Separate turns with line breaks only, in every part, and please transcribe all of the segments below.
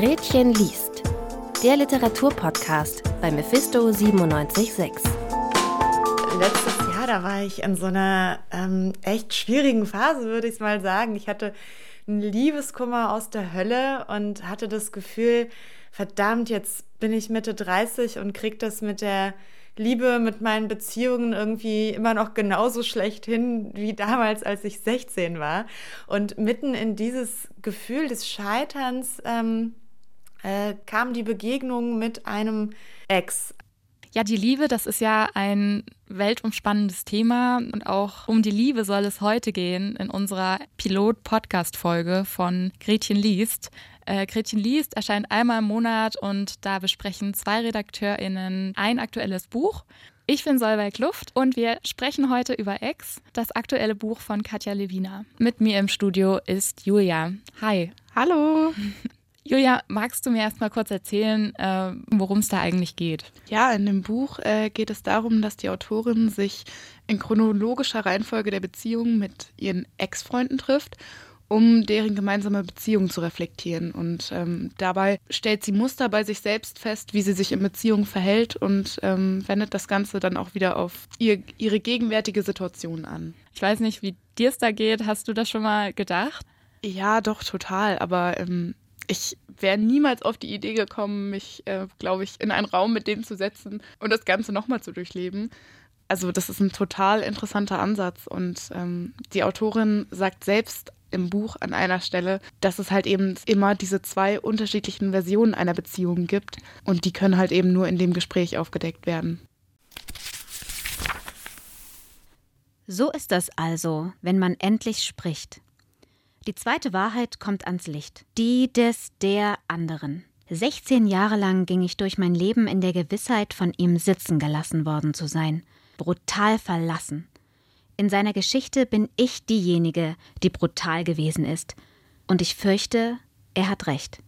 Gretchen liest. Der Literaturpodcast bei Mephisto 976.
Letztes Jahr, da war ich in so einer ähm, echt schwierigen Phase, würde ich mal sagen. Ich hatte einen Liebeskummer aus der Hölle und hatte das Gefühl, verdammt, jetzt bin ich Mitte 30 und krieg das mit der Liebe, mit meinen Beziehungen irgendwie immer noch genauso schlecht hin wie damals, als ich 16 war. Und mitten in dieses Gefühl des Scheiterns ähm, äh, kam die Begegnung mit einem Ex.
Ja, die Liebe, das ist ja ein weltumspannendes Thema und auch um die Liebe soll es heute gehen in unserer Pilot-Podcast-Folge von Gretchen liest. Äh, Gretchen liest erscheint einmal im Monat und da besprechen zwei RedakteurInnen ein aktuelles Buch. Ich bin Solveig Luft und wir sprechen heute über Ex, das aktuelle Buch von Katja Lewina. Mit mir im Studio ist Julia. Hi.
Hallo.
Julia, magst du mir erst mal kurz erzählen, äh, worum es da eigentlich geht?
Ja, in dem Buch äh, geht es darum, dass die Autorin sich in chronologischer Reihenfolge der Beziehung mit ihren Ex-Freunden trifft, um deren gemeinsame Beziehung zu reflektieren. Und ähm, dabei stellt sie Muster bei sich selbst fest, wie sie sich in Beziehung verhält und ähm, wendet das Ganze dann auch wieder auf ihr, ihre gegenwärtige Situation an.
Ich weiß nicht, wie dir es da geht. Hast du das schon mal gedacht?
Ja, doch, total. Aber ähm, ich wäre niemals auf die Idee gekommen, mich, äh, glaube ich, in einen Raum mit denen zu setzen und das Ganze nochmal zu durchleben. Also das ist ein total interessanter Ansatz und ähm, die Autorin sagt selbst im Buch an einer Stelle, dass es halt eben immer diese zwei unterschiedlichen Versionen einer Beziehung gibt und die können halt eben nur in dem Gespräch aufgedeckt werden.
So ist das also, wenn man endlich spricht. Die zweite Wahrheit kommt ans Licht. Die des der anderen. 16 Jahre lang ging ich durch mein Leben in der Gewissheit, von ihm sitzen gelassen worden zu sein. Brutal verlassen. In seiner Geschichte bin ich diejenige, die brutal gewesen ist. Und ich fürchte, er hat recht.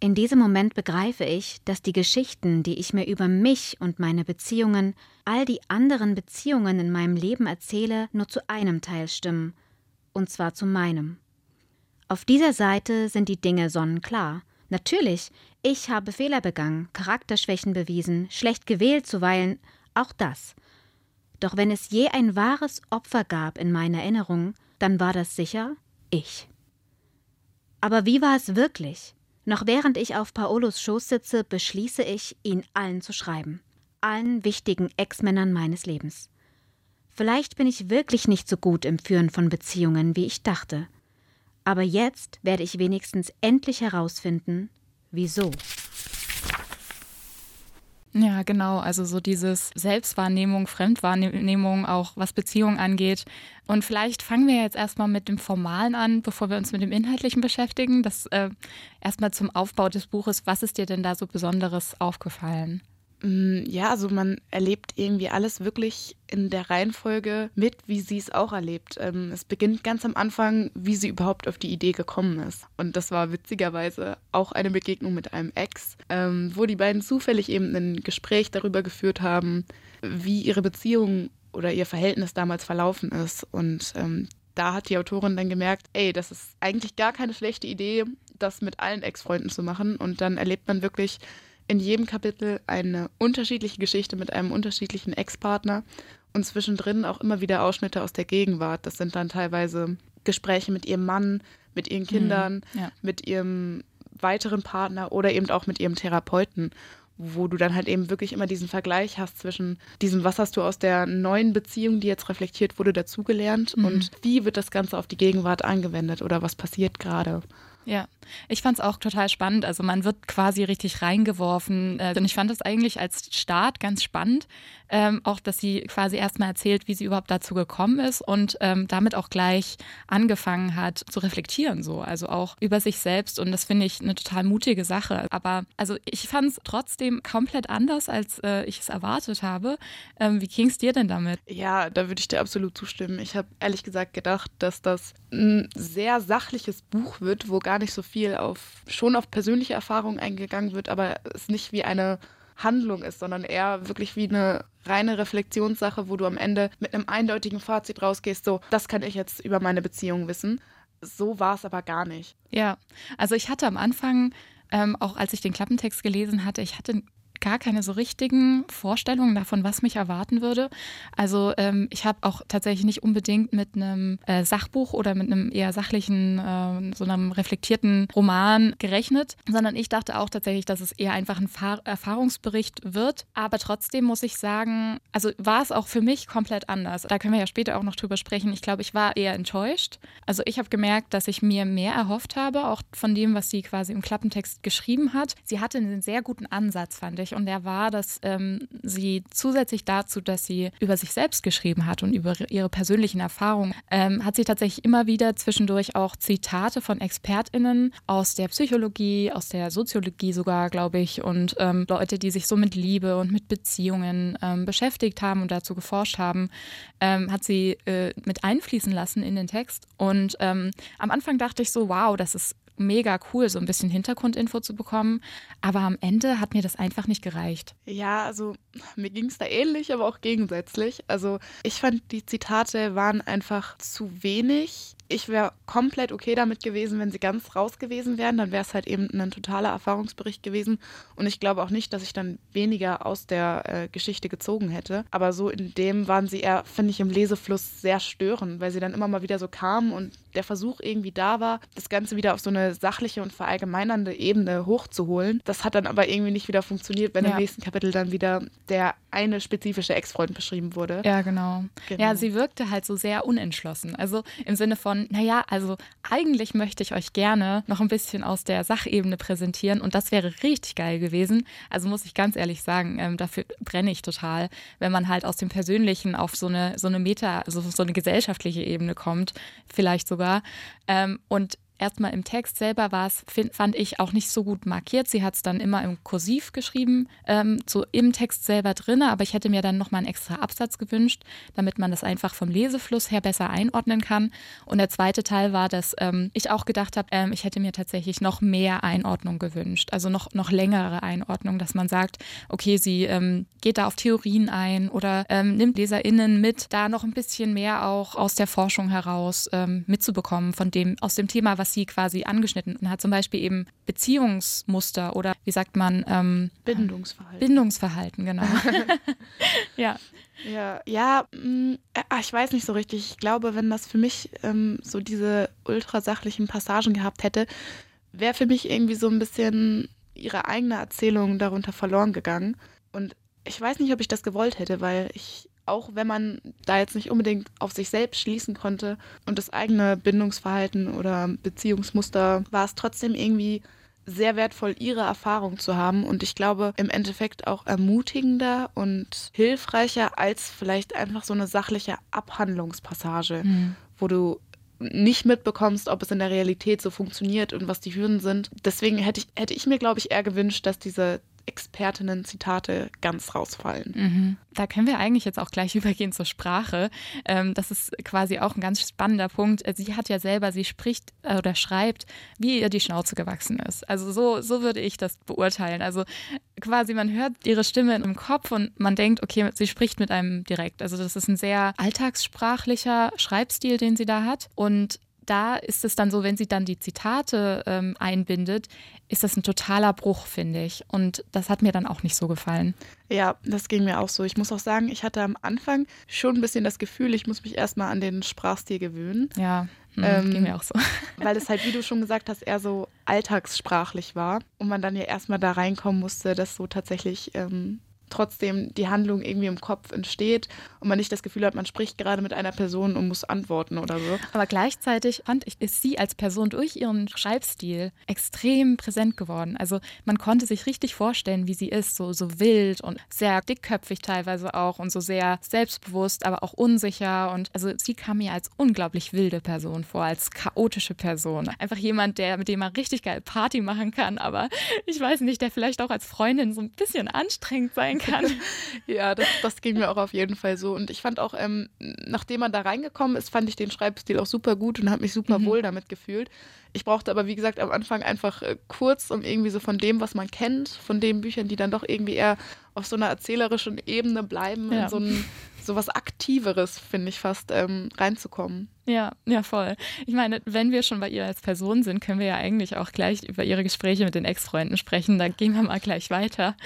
In diesem Moment begreife ich, dass die Geschichten, die ich mir über mich und meine Beziehungen, all die anderen Beziehungen in meinem Leben erzähle, nur zu einem Teil stimmen, und zwar zu meinem. Auf dieser Seite sind die Dinge sonnenklar. Natürlich, ich habe Fehler begangen, Charakterschwächen bewiesen, schlecht gewählt zuweilen, auch das. Doch wenn es je ein wahres Opfer gab in meiner Erinnerung, dann war das sicher ich. Aber wie war es wirklich? Noch während ich auf Paolos Schoß sitze, beschließe ich, ihn allen zu schreiben. Allen wichtigen Ex-Männern meines Lebens. Vielleicht bin ich wirklich nicht so gut im Führen von Beziehungen, wie ich dachte. Aber jetzt werde ich wenigstens endlich herausfinden, wieso.
Ja, genau. Also so dieses Selbstwahrnehmung, Fremdwahrnehmung, auch was Beziehungen angeht. Und vielleicht fangen wir jetzt erstmal mit dem Formalen an, bevor wir uns mit dem Inhaltlichen beschäftigen. Das äh, erstmal zum Aufbau des Buches. Was ist dir denn da so Besonderes aufgefallen?
Mm, ja, also man erlebt irgendwie alles wirklich in der Reihenfolge mit, wie sie es auch erlebt. Ähm, es beginnt ganz am Anfang, wie sie überhaupt auf die Idee gekommen ist. Und das war witzigerweise auch eine Begegnung mit einem Ex, ähm, wo die beiden zufällig eben ein Gespräch darüber geführt haben, wie ihre Beziehung oder ihr Verhältnis damals verlaufen ist. Und ähm, da hat die Autorin dann gemerkt, ey, das ist eigentlich gar keine schlechte Idee, das mit allen Ex-Freunden zu machen. Und dann erlebt man wirklich in jedem Kapitel eine unterschiedliche Geschichte mit einem unterschiedlichen Ex-Partner und zwischendrin auch immer wieder Ausschnitte aus der Gegenwart. Das sind dann teilweise Gespräche mit ihrem Mann, mit ihren Kindern, mhm, ja. mit ihrem weiteren Partner oder eben auch mit ihrem Therapeuten, wo du dann halt eben wirklich immer diesen Vergleich hast zwischen diesem, was hast du aus der neuen Beziehung, die jetzt reflektiert wurde, dazugelernt mhm. und wie wird das Ganze auf die Gegenwart angewendet oder was passiert gerade.
Ja, ich fand es auch total spannend. Also man wird quasi richtig reingeworfen. Äh, und ich fand es eigentlich als Start ganz spannend, ähm, auch dass sie quasi erstmal erzählt, wie sie überhaupt dazu gekommen ist und ähm, damit auch gleich angefangen hat zu reflektieren, so. Also auch über sich selbst. Und das finde ich eine total mutige Sache. Aber also ich fand es trotzdem komplett anders, als äh, ich es erwartet habe. Ähm, wie ging es dir denn damit?
Ja, da würde ich dir absolut zustimmen. Ich habe ehrlich gesagt gedacht, dass das ein sehr sachliches Buch wird, wo gar gar nicht so viel auf, schon auf persönliche Erfahrungen eingegangen wird, aber es nicht wie eine Handlung ist, sondern eher wirklich wie eine reine Reflexionssache, wo du am Ende mit einem eindeutigen Fazit rausgehst, so, das kann ich jetzt über meine Beziehung wissen. So war es aber gar nicht.
Ja, also ich hatte am Anfang ähm, auch als ich den Klappentext gelesen hatte, ich hatte gar keine so richtigen Vorstellungen davon, was mich erwarten würde. Also ähm, ich habe auch tatsächlich nicht unbedingt mit einem äh, Sachbuch oder mit einem eher sachlichen, äh, so einem reflektierten Roman gerechnet, sondern ich dachte auch tatsächlich, dass es eher einfach ein Fahr Erfahrungsbericht wird. Aber trotzdem muss ich sagen, also war es auch für mich komplett anders. Da können wir ja später auch noch drüber sprechen. Ich glaube, ich war eher enttäuscht. Also ich habe gemerkt, dass ich mir mehr erhofft habe, auch von dem, was sie quasi im Klappentext geschrieben hat. Sie hatte einen sehr guten Ansatz, fand ich und der war, dass ähm, sie zusätzlich dazu, dass sie über sich selbst geschrieben hat und über ihre persönlichen Erfahrungen, ähm, hat sie tatsächlich immer wieder zwischendurch auch Zitate von ExpertInnen aus der Psychologie, aus der Soziologie sogar, glaube ich, und ähm, Leute, die sich so mit Liebe und mit Beziehungen ähm, beschäftigt haben und dazu geforscht haben, ähm, hat sie äh, mit einfließen lassen in den Text. Und ähm, am Anfang dachte ich so, wow, das ist mega cool, so ein bisschen Hintergrundinfo zu bekommen. Aber am Ende hat mir das einfach nicht gereicht.
Ja, also mir ging es da ähnlich, aber auch gegensätzlich. Also ich fand, die Zitate waren einfach zu wenig ich wäre komplett okay damit gewesen, wenn sie ganz raus gewesen wären. Dann wäre es halt eben ein totaler Erfahrungsbericht gewesen. Und ich glaube auch nicht, dass ich dann weniger aus der äh, Geschichte gezogen hätte. Aber so in dem waren sie eher, finde ich, im Lesefluss sehr störend, weil sie dann immer mal wieder so kamen und der Versuch irgendwie da war, das Ganze wieder auf so eine sachliche und verallgemeinernde Ebene hochzuholen. Das hat dann aber irgendwie nicht wieder funktioniert, wenn ja. im nächsten Kapitel dann wieder der eine spezifische Ex-Freund beschrieben wurde.
Ja, genau. genau. Ja, sie wirkte halt so sehr unentschlossen. Also im Sinne von, von, naja, also eigentlich möchte ich euch gerne noch ein bisschen aus der Sachebene präsentieren und das wäre richtig geil gewesen. Also muss ich ganz ehrlich sagen, ähm, dafür brenne ich total, wenn man halt aus dem Persönlichen auf so eine, so eine Meta, also so eine gesellschaftliche Ebene kommt, vielleicht sogar. Ähm, und erstmal im Text selber war es, fand ich, auch nicht so gut markiert. Sie hat es dann immer im Kursiv geschrieben, ähm, so im Text selber drin, aber ich hätte mir dann nochmal einen extra Absatz gewünscht, damit man das einfach vom Lesefluss her besser einordnen kann. Und der zweite Teil war, dass ähm, ich auch gedacht habe, ähm, ich hätte mir tatsächlich noch mehr Einordnung gewünscht, also noch, noch längere Einordnung, dass man sagt, okay, sie ähm, geht da auf Theorien ein oder ähm, nimmt LeserInnen mit, da noch ein bisschen mehr auch aus der Forschung heraus ähm, mitzubekommen von dem, aus dem Thema, was was sie quasi angeschnitten hat. Zum Beispiel eben Beziehungsmuster oder wie sagt man? Ähm,
Bindungsverhalten.
Bindungsverhalten, genau.
ja. Ja, ja, mh, mm, äh, ich weiß nicht so richtig. Ich glaube, wenn das für mich ähm, so diese ultrasachlichen Passagen gehabt hätte, wäre für mich irgendwie so ein bisschen ihre eigene Erzählung darunter verloren gegangen. Und ich weiß nicht, ob ich das gewollt hätte, weil ich auch wenn man da jetzt nicht unbedingt auf sich selbst schließen konnte und das eigene Bindungsverhalten oder Beziehungsmuster, war es trotzdem irgendwie sehr wertvoll, ihre Erfahrung zu haben und ich glaube im Endeffekt auch ermutigender und hilfreicher als vielleicht einfach so eine sachliche Abhandlungspassage, mhm. wo du nicht mitbekommst, ob es in der Realität so funktioniert und was die Hürden sind. Deswegen hätte ich, hätte ich mir, glaube ich, eher gewünscht, dass diese Expertinnen-Zitate ganz rausfallen.
Mhm. Da können wir eigentlich jetzt auch gleich übergehen zur Sprache. Ähm, das ist quasi auch ein ganz spannender Punkt. Sie hat ja selber, sie spricht äh, oder schreibt, wie ihr die Schnauze gewachsen ist. Also so, so würde ich das beurteilen. Also quasi man hört ihre Stimme im Kopf und man denkt, okay, sie spricht mit einem direkt. Also das ist ein sehr alltagssprachlicher Schreibstil, den sie da hat. Und da ist es dann so, wenn sie dann die Zitate ähm, einbindet, ist das ein totaler Bruch, finde ich. Und das hat mir dann auch nicht so gefallen.
Ja, das ging mir auch so. Ich muss auch sagen, ich hatte am Anfang schon ein bisschen das Gefühl, ich muss mich erstmal an den Sprachstil gewöhnen.
Ja. Hm, ähm, ging mir auch so.
Weil es halt, wie du schon gesagt hast, eher so alltagssprachlich war und man dann ja erstmal da reinkommen musste, dass so tatsächlich ähm, trotzdem die Handlung irgendwie im Kopf entsteht und man nicht das Gefühl hat, man spricht gerade mit einer Person und muss antworten oder so.
Aber gleichzeitig fand ich, ist sie als Person durch ihren Schreibstil extrem präsent geworden. Also man konnte sich richtig vorstellen, wie sie ist, so, so wild und sehr dickköpfig teilweise auch und so sehr selbstbewusst, aber auch unsicher. Und also sie kam mir als unglaublich wilde Person vor, als chaotische Person. Einfach jemand, der, mit dem man richtig geil Party machen kann, aber ich weiß nicht, der vielleicht auch als Freundin so ein bisschen anstrengend sein kann
ja, das, das ging mir auch auf jeden Fall so. Und ich fand auch, ähm, nachdem man da reingekommen ist, fand ich den Schreibstil auch super gut und habe mich super mhm. wohl damit gefühlt. Ich brauchte aber, wie gesagt, am Anfang einfach äh, kurz, um irgendwie so von dem, was man kennt, von den Büchern, die dann doch irgendwie eher auf so einer erzählerischen Ebene bleiben, ja. in so, ein, sowas Aktiveres, finde ich fast, ähm, reinzukommen.
Ja, ja, voll. Ich meine, wenn wir schon bei ihr als Person sind, können wir ja eigentlich auch gleich über ihre Gespräche mit den Ex-Freunden sprechen. Dann gehen wir mal gleich weiter.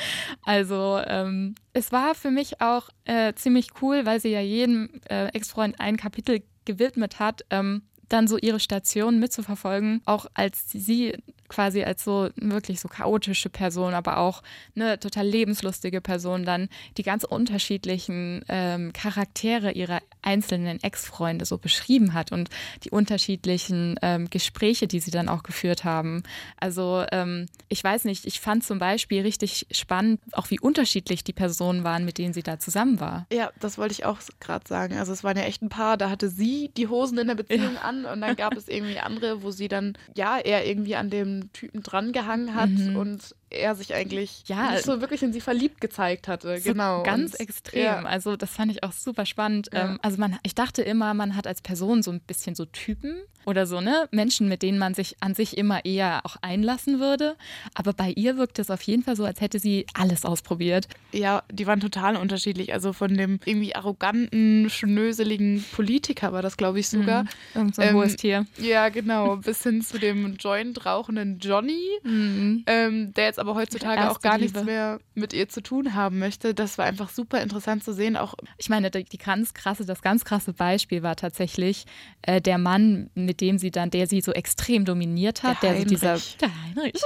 Also, ähm, es war für mich auch äh, ziemlich cool, weil sie ja jedem äh, Ex-Freund ein Kapitel gewidmet hat. Ähm, dann so ihre Station mitzuverfolgen, auch als sie quasi als so wirklich so chaotische Person, aber auch eine total lebenslustige Person dann die ganz unterschiedlichen ähm, Charaktere ihrer einzelnen Ex-Freunde so beschrieben hat und die unterschiedlichen ähm, Gespräche, die sie dann auch geführt haben. Also ähm, ich weiß nicht, ich fand zum Beispiel richtig spannend, auch wie unterschiedlich die Personen waren, mit denen sie da zusammen war.
Ja, das wollte ich auch gerade sagen. Also es waren ja echt ein paar, da hatte sie die Hosen in der Beziehung ja. an und dann gab es irgendwie andere, wo sie dann ja eher irgendwie an dem Typen drangehangen hat mhm. und er sich eigentlich ja, nicht so wirklich in sie verliebt gezeigt hatte.
So
genau.
Ganz und, extrem. Ja. Also das fand ich auch super spannend. Ja. Ähm, also man, ich dachte immer, man hat als Person so ein bisschen so Typen oder so, ne? Menschen, mit denen man sich an sich immer eher auch einlassen würde. Aber bei ihr wirkt es auf jeden Fall so, als hätte sie alles ausprobiert.
Ja, die waren total unterschiedlich. Also von dem irgendwie arroganten, schnöseligen Politiker war das, glaube ich, sogar. Mhm.
Irgend so ein ähm, hohes Tier.
Ja, genau. Bis hin zu dem Joint rauchenden Johnny, mhm. ähm, der jetzt aber heutzutage auch gar Liebe. nichts mehr mit ihr zu tun haben möchte. Das war einfach super interessant zu sehen. Auch
ich meine, die, die ganz krasse, das ganz krasse Beispiel war tatsächlich äh, der Mann, mit dem sie dann, der sie so extrem dominiert hat,
der,
der
dieser
der Heinrich,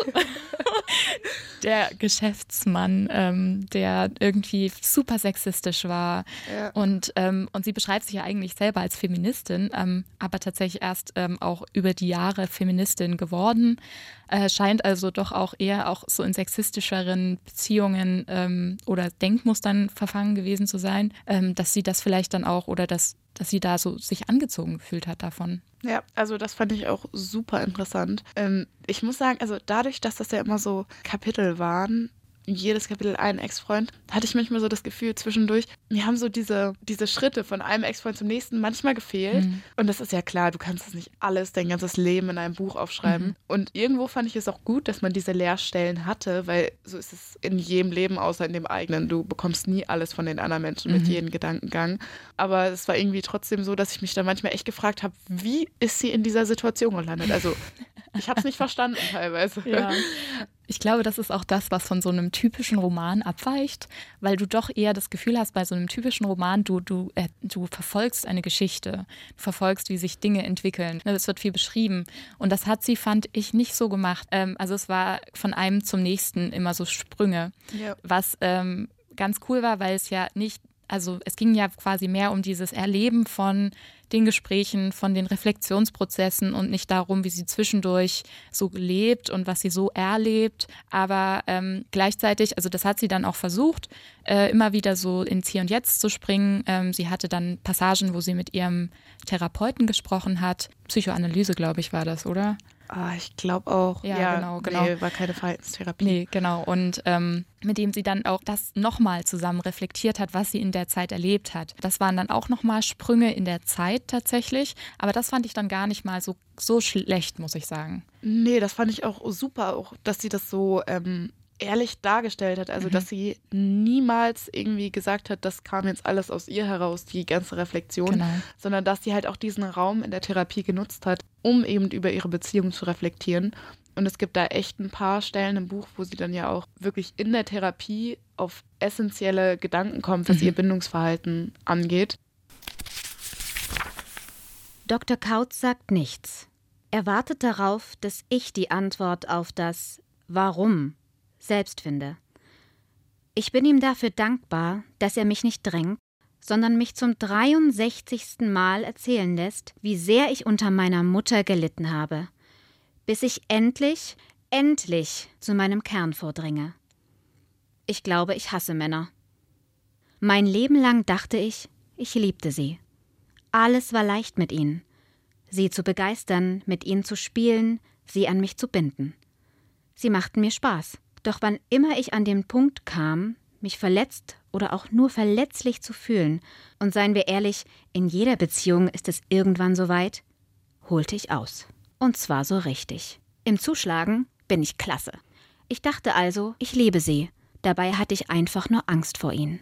der Geschäftsmann, ähm, der irgendwie super sexistisch war ja. und ähm, und sie beschreibt sich ja eigentlich selber als Feministin, ähm, aber tatsächlich erst ähm, auch über die Jahre Feministin geworden, äh, scheint also doch auch eher auch so in sexistischeren Beziehungen ähm, oder Denkmustern verfangen gewesen zu sein, ähm, dass sie das vielleicht dann auch oder dass dass sie da so sich angezogen gefühlt hat davon.
Ja, also das fand ich auch super interessant. Ähm, ich muss sagen, also dadurch, dass das ja immer so Kapitel waren, jedes Kapitel einen Ex-Freund, hatte ich manchmal so das Gefühl zwischendurch, mir haben so diese, diese Schritte von einem Ex-Freund zum nächsten manchmal gefehlt. Mhm. Und das ist ja klar, du kannst das nicht alles, dein ganzes Leben in einem Buch aufschreiben. Mhm. Und irgendwo fand ich es auch gut, dass man diese Leerstellen hatte, weil so ist es in jedem Leben, außer in dem eigenen. Du bekommst nie alles von den anderen Menschen mhm. mit jedem Gedankengang. Aber es war irgendwie trotzdem so, dass ich mich da manchmal echt gefragt habe, wie ist sie in dieser Situation gelandet? Also ich habe es nicht verstanden teilweise.
Ja. Ich glaube, das ist auch das, was von so einem typischen Roman abweicht, weil du doch eher das Gefühl hast, bei so einem typischen Roman, du, du, äh, du verfolgst eine Geschichte, du verfolgst, wie sich Dinge entwickeln. Es wird viel beschrieben. Und das hat sie, fand ich, nicht so gemacht. Ähm, also es war von einem zum nächsten immer so Sprünge, ja. was ähm, ganz cool war, weil es ja nicht also es ging ja quasi mehr um dieses Erleben von den Gesprächen, von den Reflexionsprozessen und nicht darum, wie sie zwischendurch so lebt und was sie so erlebt. Aber ähm, gleichzeitig, also das hat sie dann auch versucht, äh, immer wieder so ins Hier und Jetzt zu springen. Ähm, sie hatte dann Passagen, wo sie mit ihrem Therapeuten gesprochen hat. Psychoanalyse, glaube ich, war das, oder?
Ah, ich glaube auch.
Ja, ja, genau, genau.
Nee, war keine Verhaltenstherapie.
Nee, genau. Und ähm, mit dem sie dann auch das nochmal zusammen reflektiert hat, was sie in der Zeit erlebt hat. Das waren dann auch nochmal Sprünge in der Zeit tatsächlich. Aber das fand ich dann gar nicht mal so, so schlecht, muss ich sagen.
Nee, das fand ich auch super, auch dass sie das so ähm, ehrlich dargestellt hat. Also, mhm. dass sie niemals irgendwie gesagt hat, das kam jetzt alles aus ihr heraus, die ganze Reflexion, genau. sondern dass sie halt auch diesen Raum in der Therapie genutzt hat, um eben über ihre Beziehung zu reflektieren. Und es gibt da echt ein paar Stellen im Buch, wo sie dann ja auch wirklich in der Therapie auf essentielle Gedanken kommt, was mhm. ihr Bindungsverhalten angeht.
Dr. Kautz sagt nichts. Er wartet darauf, dass ich die Antwort auf das Warum selbst finde. Ich bin ihm dafür dankbar, dass er mich nicht drängt, sondern mich zum 63. Mal erzählen lässt, wie sehr ich unter meiner Mutter gelitten habe, bis ich endlich, endlich zu meinem Kern vordringe. Ich glaube, ich hasse Männer. Mein Leben lang dachte ich, ich liebte sie. Alles war leicht mit ihnen. Sie zu begeistern, mit ihnen zu spielen, sie an mich zu binden. Sie machten mir Spaß. Doch wann immer ich an den Punkt kam, mich verletzt oder auch nur verletzlich zu fühlen, und seien wir ehrlich, in jeder Beziehung ist es irgendwann soweit, holte ich aus. Und zwar so richtig. Im Zuschlagen bin ich klasse. Ich dachte also, ich liebe sie, dabei hatte ich einfach nur Angst vor ihnen.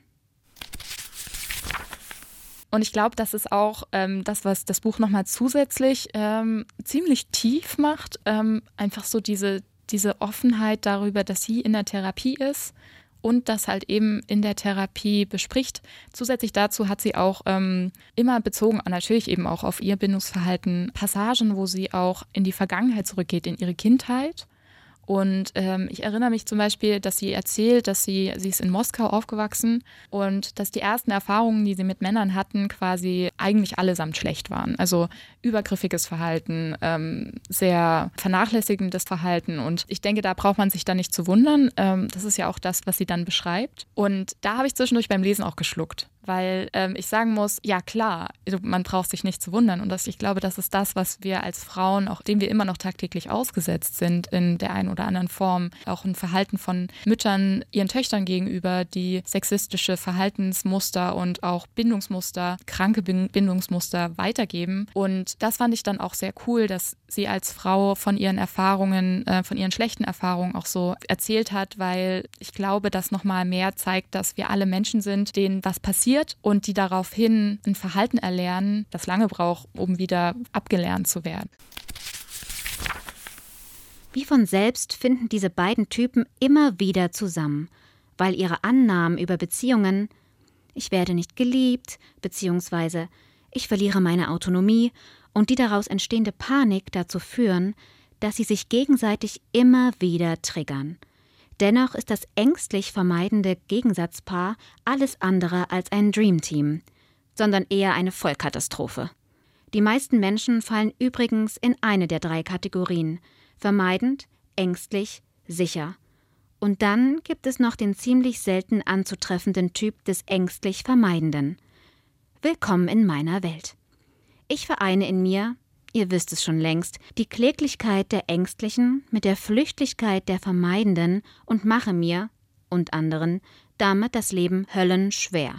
Und ich glaube, das ist auch ähm, das, was das Buch nochmal zusätzlich ähm, ziemlich tief macht. Ähm, einfach so diese, diese Offenheit darüber, dass sie in der Therapie ist und das halt eben in der Therapie bespricht. Zusätzlich dazu hat sie auch ähm, immer bezogen, natürlich eben auch auf ihr Bindungsverhalten, Passagen, wo sie auch in die Vergangenheit zurückgeht, in ihre Kindheit und ähm, ich erinnere mich zum Beispiel, dass sie erzählt, dass sie, sie ist in Moskau aufgewachsen und dass die ersten Erfahrungen, die sie mit Männern hatten, quasi eigentlich allesamt schlecht waren. Also übergriffiges Verhalten, ähm, sehr vernachlässigendes Verhalten. Und ich denke, da braucht man sich dann nicht zu wundern. Ähm, das ist ja auch das, was sie dann beschreibt. Und da habe ich zwischendurch beim Lesen auch geschluckt weil ähm, ich sagen muss, ja klar, man braucht sich nicht zu wundern. Und das, ich glaube, das ist das, was wir als Frauen, auch dem wir immer noch tagtäglich ausgesetzt sind in der einen oder anderen Form, auch ein Verhalten von Müttern ihren Töchtern gegenüber, die sexistische Verhaltensmuster und auch Bindungsmuster, kranke Bindungsmuster weitergeben. Und das fand ich dann auch sehr cool, dass sie als Frau von ihren Erfahrungen, äh, von ihren schlechten Erfahrungen auch so erzählt hat, weil ich glaube, das nochmal mehr zeigt, dass wir alle Menschen sind, denen was passiert passiert und die daraufhin ein Verhalten erlernen, das lange braucht, um wieder abgelernt zu werden.
Wie von selbst finden diese beiden Typen immer wieder zusammen, weil ihre Annahmen über Beziehungen ich werde nicht geliebt, beziehungsweise ich verliere meine Autonomie und die daraus entstehende Panik dazu führen, dass sie sich gegenseitig immer wieder triggern. Dennoch ist das ängstlich vermeidende Gegensatzpaar alles andere als ein Dreamteam, sondern eher eine Vollkatastrophe. Die meisten Menschen fallen übrigens in eine der drei Kategorien vermeidend, ängstlich, sicher. Und dann gibt es noch den ziemlich selten anzutreffenden Typ des ängstlich Vermeidenden. Willkommen in meiner Welt. Ich vereine in mir ihr wisst es schon längst, die Kläglichkeit der Ängstlichen mit der Flüchtigkeit der Vermeidenden und mache mir und anderen damit das Leben höllenschwer.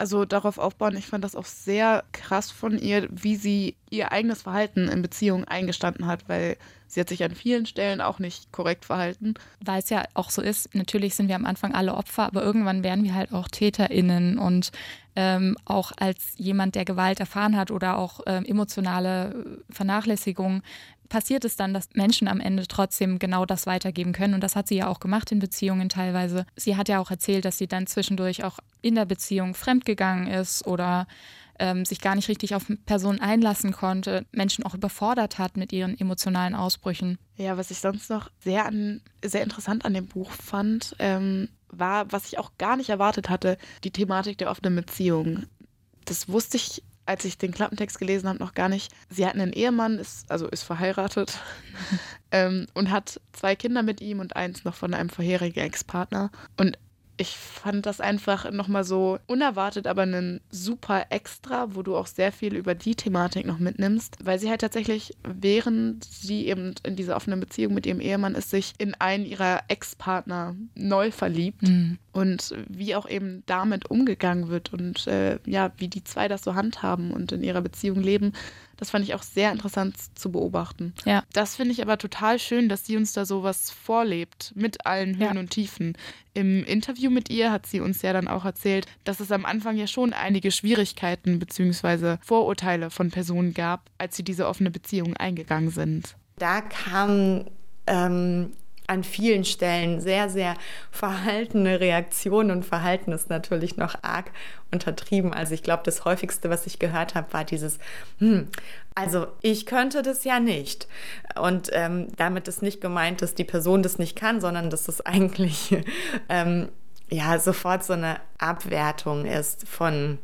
Also darauf aufbauen, ich fand das auch sehr krass von ihr, wie sie ihr eigenes Verhalten in Beziehungen eingestanden hat, weil sie hat sich an vielen Stellen auch nicht korrekt verhalten.
Weil es ja auch so ist, natürlich sind wir am Anfang alle Opfer, aber irgendwann werden wir halt auch TäterInnen und ähm, auch als jemand, der Gewalt erfahren hat oder auch ähm, emotionale Vernachlässigung, passiert es dann, dass Menschen am Ende trotzdem genau das weitergeben können. Und das hat sie ja auch gemacht in Beziehungen teilweise. Sie hat ja auch erzählt, dass sie dann zwischendurch auch in der Beziehung fremdgegangen ist oder ähm, sich gar nicht richtig auf Personen einlassen konnte, Menschen auch überfordert hat mit ihren emotionalen Ausbrüchen.
Ja, was ich sonst noch sehr, an, sehr interessant an dem Buch fand, ähm, war, was ich auch gar nicht erwartet hatte, die Thematik der offenen Beziehung. Das wusste ich, als ich den Klappentext gelesen habe, noch gar nicht. Sie hat einen Ehemann, ist, also ist verheiratet ähm, und hat zwei Kinder mit ihm und eins noch von einem vorherigen Ex-Partner. Und ich fand das einfach nochmal so unerwartet, aber ein super Extra, wo du auch sehr viel über die Thematik noch mitnimmst, weil sie halt tatsächlich, während sie eben in dieser offenen Beziehung mit ihrem Ehemann ist, sich in einen ihrer Ex-Partner neu verliebt. Mhm. Und wie auch eben damit umgegangen wird und äh, ja, wie die zwei das so handhaben und in ihrer Beziehung leben, das fand ich auch sehr interessant zu beobachten. Ja. Das finde ich aber total schön, dass sie uns da sowas vorlebt, mit allen Höhen ja. und Tiefen. Im Interview mit ihr hat sie uns ja dann auch erzählt, dass es am Anfang ja schon einige Schwierigkeiten bzw. Vorurteile von Personen gab, als sie diese offene Beziehung eingegangen sind.
Da kam ähm, an vielen Stellen sehr, sehr verhaltene Reaktionen und Verhalten ist natürlich noch arg untertrieben. Also ich glaube, das häufigste, was ich gehört habe, war dieses, hm, also ich könnte das ja nicht. Und ähm, damit ist nicht gemeint, dass die Person das nicht kann, sondern dass das eigentlich ähm, ja sofort so eine Abwertung ist von,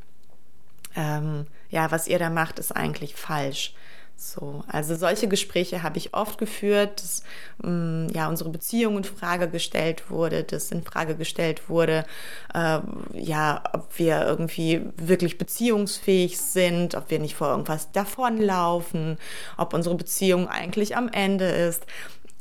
ähm, ja, was ihr da macht, ist eigentlich falsch. So, also solche Gespräche habe ich oft geführt, dass ähm, ja unsere Beziehung in Frage gestellt wurde, dass in Frage gestellt wurde, äh, ja, ob wir irgendwie wirklich beziehungsfähig sind, ob wir nicht vor irgendwas davonlaufen, ob unsere Beziehung eigentlich am Ende ist,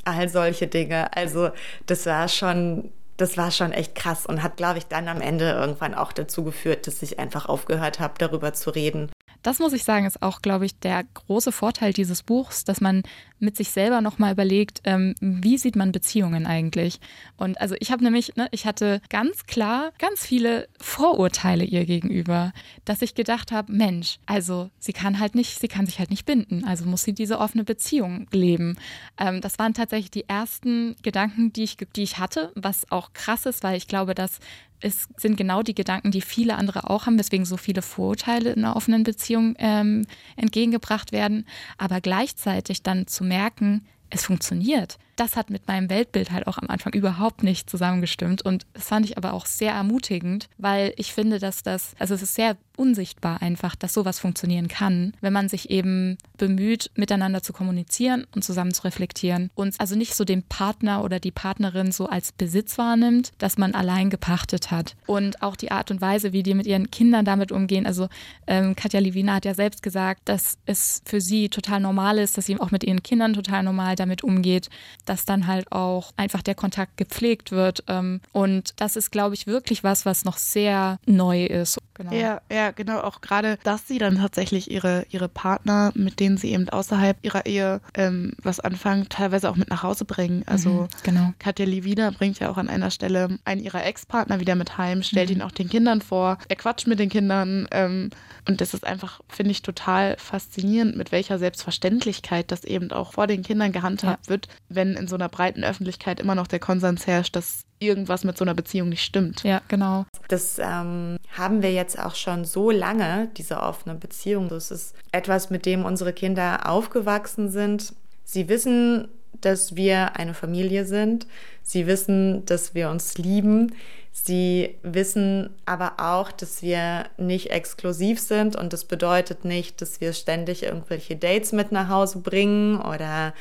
all solche Dinge. Also das war schon das war schon echt krass und hat, glaube ich, dann am Ende irgendwann auch dazu geführt, dass ich einfach aufgehört habe, darüber zu reden
das muss ich sagen, ist auch, glaube ich, der große Vorteil dieses Buchs, dass man mit sich selber nochmal überlegt, ähm, wie sieht man Beziehungen eigentlich? Und also ich habe nämlich, ne, ich hatte ganz klar ganz viele Vorurteile ihr gegenüber, dass ich gedacht habe, Mensch, also sie kann halt nicht, sie kann sich halt nicht binden, also muss sie diese offene Beziehung leben. Ähm, das waren tatsächlich die ersten Gedanken, die ich, die ich hatte, was auch krass ist, weil ich glaube, dass es sind genau die Gedanken, die viele andere auch haben, weswegen so viele Vorurteile in einer offenen Beziehung ähm, entgegengebracht werden. Aber gleichzeitig dann zu merken, es funktioniert das hat mit meinem Weltbild halt auch am Anfang überhaupt nicht zusammengestimmt. Und das fand ich aber auch sehr ermutigend, weil ich finde, dass das, also es ist sehr unsichtbar einfach, dass sowas funktionieren kann, wenn man sich eben bemüht, miteinander zu kommunizieren und zusammen zu reflektieren und also nicht so den Partner oder die Partnerin so als Besitz wahrnimmt, dass man allein gepachtet hat. Und auch die Art und Weise, wie die mit ihren Kindern damit umgehen. Also ähm, Katja Levina hat ja selbst gesagt, dass es für sie total normal ist, dass sie auch mit ihren Kindern total normal damit umgeht, dass dann halt auch einfach der Kontakt gepflegt wird. Ähm, und das ist, glaube ich, wirklich was, was noch sehr neu ist.
Genau. Ja, ja, genau. Auch gerade, dass sie dann tatsächlich ihre, ihre Partner, mit denen sie eben außerhalb ihrer Ehe ähm, was anfangen, teilweise auch mit nach Hause bringen. Also mhm, genau. Katja Livina bringt ja auch an einer Stelle einen ihrer Ex-Partner wieder mit heim, stellt mhm. ihn auch den Kindern vor, er quatscht mit den Kindern. Ähm, und das ist einfach, finde ich, total faszinierend, mit welcher Selbstverständlichkeit das eben auch vor den Kindern gehandhabt ja. wird, wenn in so einer breiten Öffentlichkeit immer noch der Konsens herrscht, dass irgendwas mit so einer Beziehung nicht stimmt.
Ja, genau.
Das ähm, haben wir jetzt auch schon so lange, diese offene Beziehung. Das ist etwas, mit dem unsere Kinder aufgewachsen sind. Sie wissen, dass wir eine Familie sind. Sie wissen, dass wir uns lieben. Sie wissen aber auch, dass wir nicht exklusiv sind und das bedeutet nicht, dass wir ständig irgendwelche Dates mit nach Hause bringen oder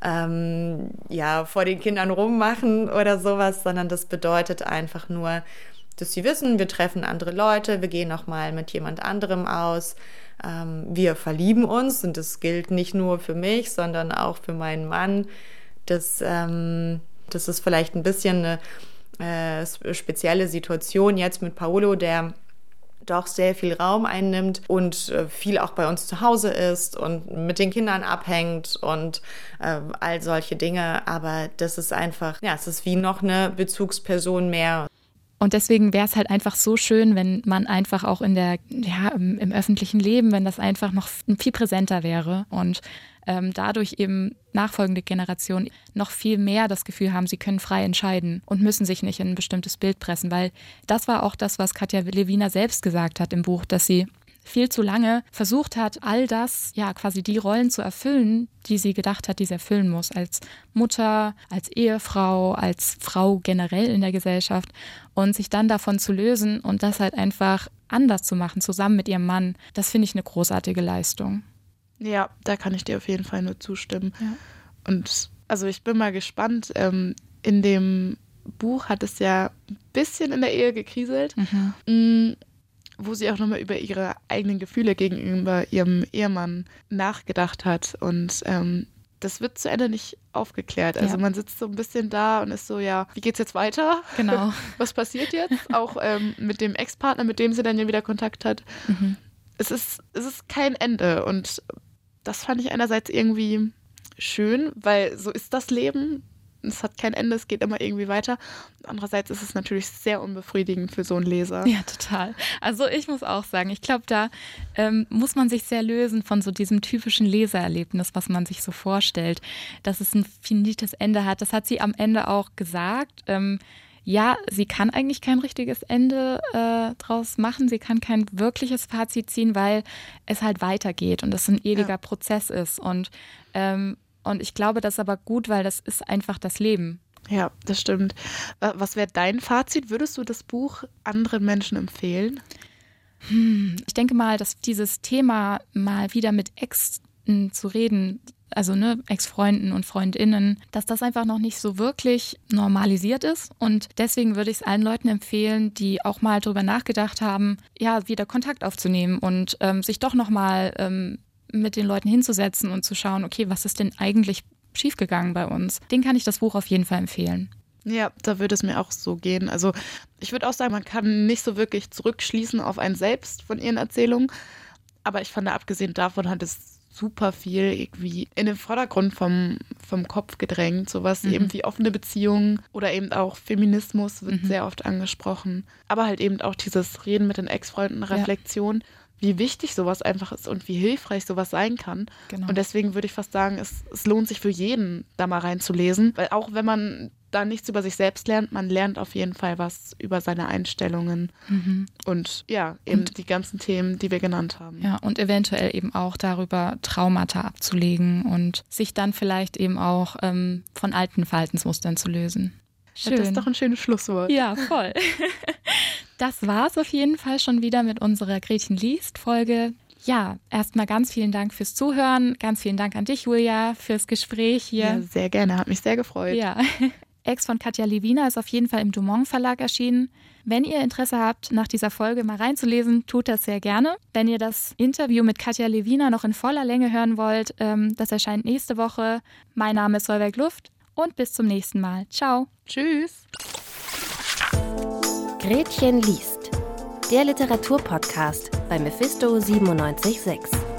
ähm, ja, vor den Kindern rummachen oder sowas, sondern das bedeutet einfach nur, dass sie wissen, wir treffen andere Leute, wir gehen noch mal mit jemand anderem aus, ähm, wir verlieben uns und das gilt nicht nur für mich, sondern auch für meinen Mann. Das, ähm, das ist vielleicht ein bisschen eine äh, spezielle Situation jetzt mit Paolo, der doch sehr viel Raum einnimmt und äh, viel auch bei uns zu Hause ist und mit den Kindern abhängt und äh, all solche Dinge. Aber das ist einfach, ja, es ist wie noch eine Bezugsperson mehr.
Und deswegen wäre es halt einfach so schön, wenn man einfach auch in der, ja, im, im öffentlichen Leben, wenn das einfach noch viel präsenter wäre und ähm, dadurch eben nachfolgende Generationen noch viel mehr das Gefühl haben, sie können frei entscheiden und müssen sich nicht in ein bestimmtes Bild pressen, weil das war auch das, was Katja Lewina selbst gesagt hat im Buch, dass sie viel zu lange versucht hat, all das, ja, quasi die Rollen zu erfüllen, die sie gedacht hat, die sie erfüllen muss, als Mutter, als Ehefrau, als Frau generell in der Gesellschaft und sich dann davon zu lösen und das halt einfach anders zu machen, zusammen mit ihrem Mann, das finde ich eine großartige Leistung.
Ja, da kann ich dir auf jeden Fall nur zustimmen. Ja. Und also ich bin mal gespannt. Ähm, in dem Buch hat es ja ein bisschen in der Ehe gekriselt, mhm. Wo sie auch nochmal über ihre eigenen Gefühle gegenüber ihrem Ehemann nachgedacht hat. Und ähm, das wird zu Ende nicht aufgeklärt. Also ja. man sitzt so ein bisschen da und ist so, ja, wie geht's jetzt weiter?
Genau.
Was passiert jetzt? Auch ähm, mit dem Ex-Partner, mit dem sie dann ja wieder Kontakt hat. Mhm. Es, ist, es ist kein Ende. Und das fand ich einerseits irgendwie schön, weil so ist das Leben. Es hat kein Ende, es geht immer irgendwie weiter. Andererseits ist es natürlich sehr unbefriedigend für so einen Leser.
Ja, total. Also ich muss auch sagen, ich glaube, da ähm, muss man sich sehr lösen von so diesem typischen Lesererlebnis, was man sich so vorstellt, dass es ein finites Ende hat. Das hat sie am Ende auch gesagt. Ähm, ja, sie kann eigentlich kein richtiges Ende äh, draus machen. Sie kann kein wirkliches Fazit ziehen, weil es halt weitergeht und es ein ewiger ja. Prozess ist. Und, ähm, und ich glaube, das ist aber gut, weil das ist einfach das Leben.
Ja, das stimmt. Was wäre dein Fazit? Würdest du das Buch anderen Menschen empfehlen?
Hm, ich denke mal, dass dieses Thema mal wieder mit Ex zu reden, also ne, Ex-Freunden und Freundinnen, dass das einfach noch nicht so wirklich normalisiert ist. Und deswegen würde ich es allen Leuten empfehlen, die auch mal darüber nachgedacht haben, ja, wieder Kontakt aufzunehmen und ähm, sich doch nochmal ähm, mit den Leuten hinzusetzen und zu schauen, okay, was ist denn eigentlich schiefgegangen bei uns? Den kann ich das Buch auf jeden Fall empfehlen.
Ja, da würde es mir auch so gehen. Also ich würde auch sagen, man kann nicht so wirklich zurückschließen auf ein Selbst von ihren Erzählungen. Aber ich fand, abgesehen davon hat es super viel irgendwie in den Vordergrund vom, vom Kopf gedrängt. Sowas mhm. eben wie offene Beziehungen oder eben auch Feminismus wird mhm. sehr oft angesprochen. Aber halt eben auch dieses Reden mit den Ex-Freunden, Reflexion. Ja wie wichtig sowas einfach ist und wie hilfreich sowas sein kann. Genau. Und deswegen würde ich fast sagen, es, es lohnt sich für jeden, da mal reinzulesen. Weil auch wenn man da nichts über sich selbst lernt, man lernt auf jeden Fall was über seine Einstellungen mhm. und ja, eben und, die ganzen Themen, die wir genannt haben.
Ja, und eventuell eben auch darüber Traumata abzulegen und sich dann vielleicht eben auch ähm, von alten Verhaltensmustern zu lösen.
Schön. Das ist doch ein schönes Schlusswort.
Ja, voll. Das war es auf jeden Fall schon wieder mit unserer Gretchen liest Folge. Ja, erstmal ganz vielen Dank fürs Zuhören. Ganz vielen Dank an dich, Julia, fürs Gespräch hier. Ja,
sehr gerne, hat mich sehr gefreut.
Ja. Ex von Katja Lewina ist auf jeden Fall im Dumont Verlag erschienen. Wenn ihr Interesse habt, nach dieser Folge mal reinzulesen, tut das sehr gerne. Wenn ihr das Interview mit Katja Lewina noch in voller Länge hören wollt, ähm, das erscheint nächste Woche. Mein Name ist Solveig Luft und bis zum nächsten Mal. Ciao.
Tschüss.
Gretchen liest. Der Literaturpodcast bei Mephisto 976.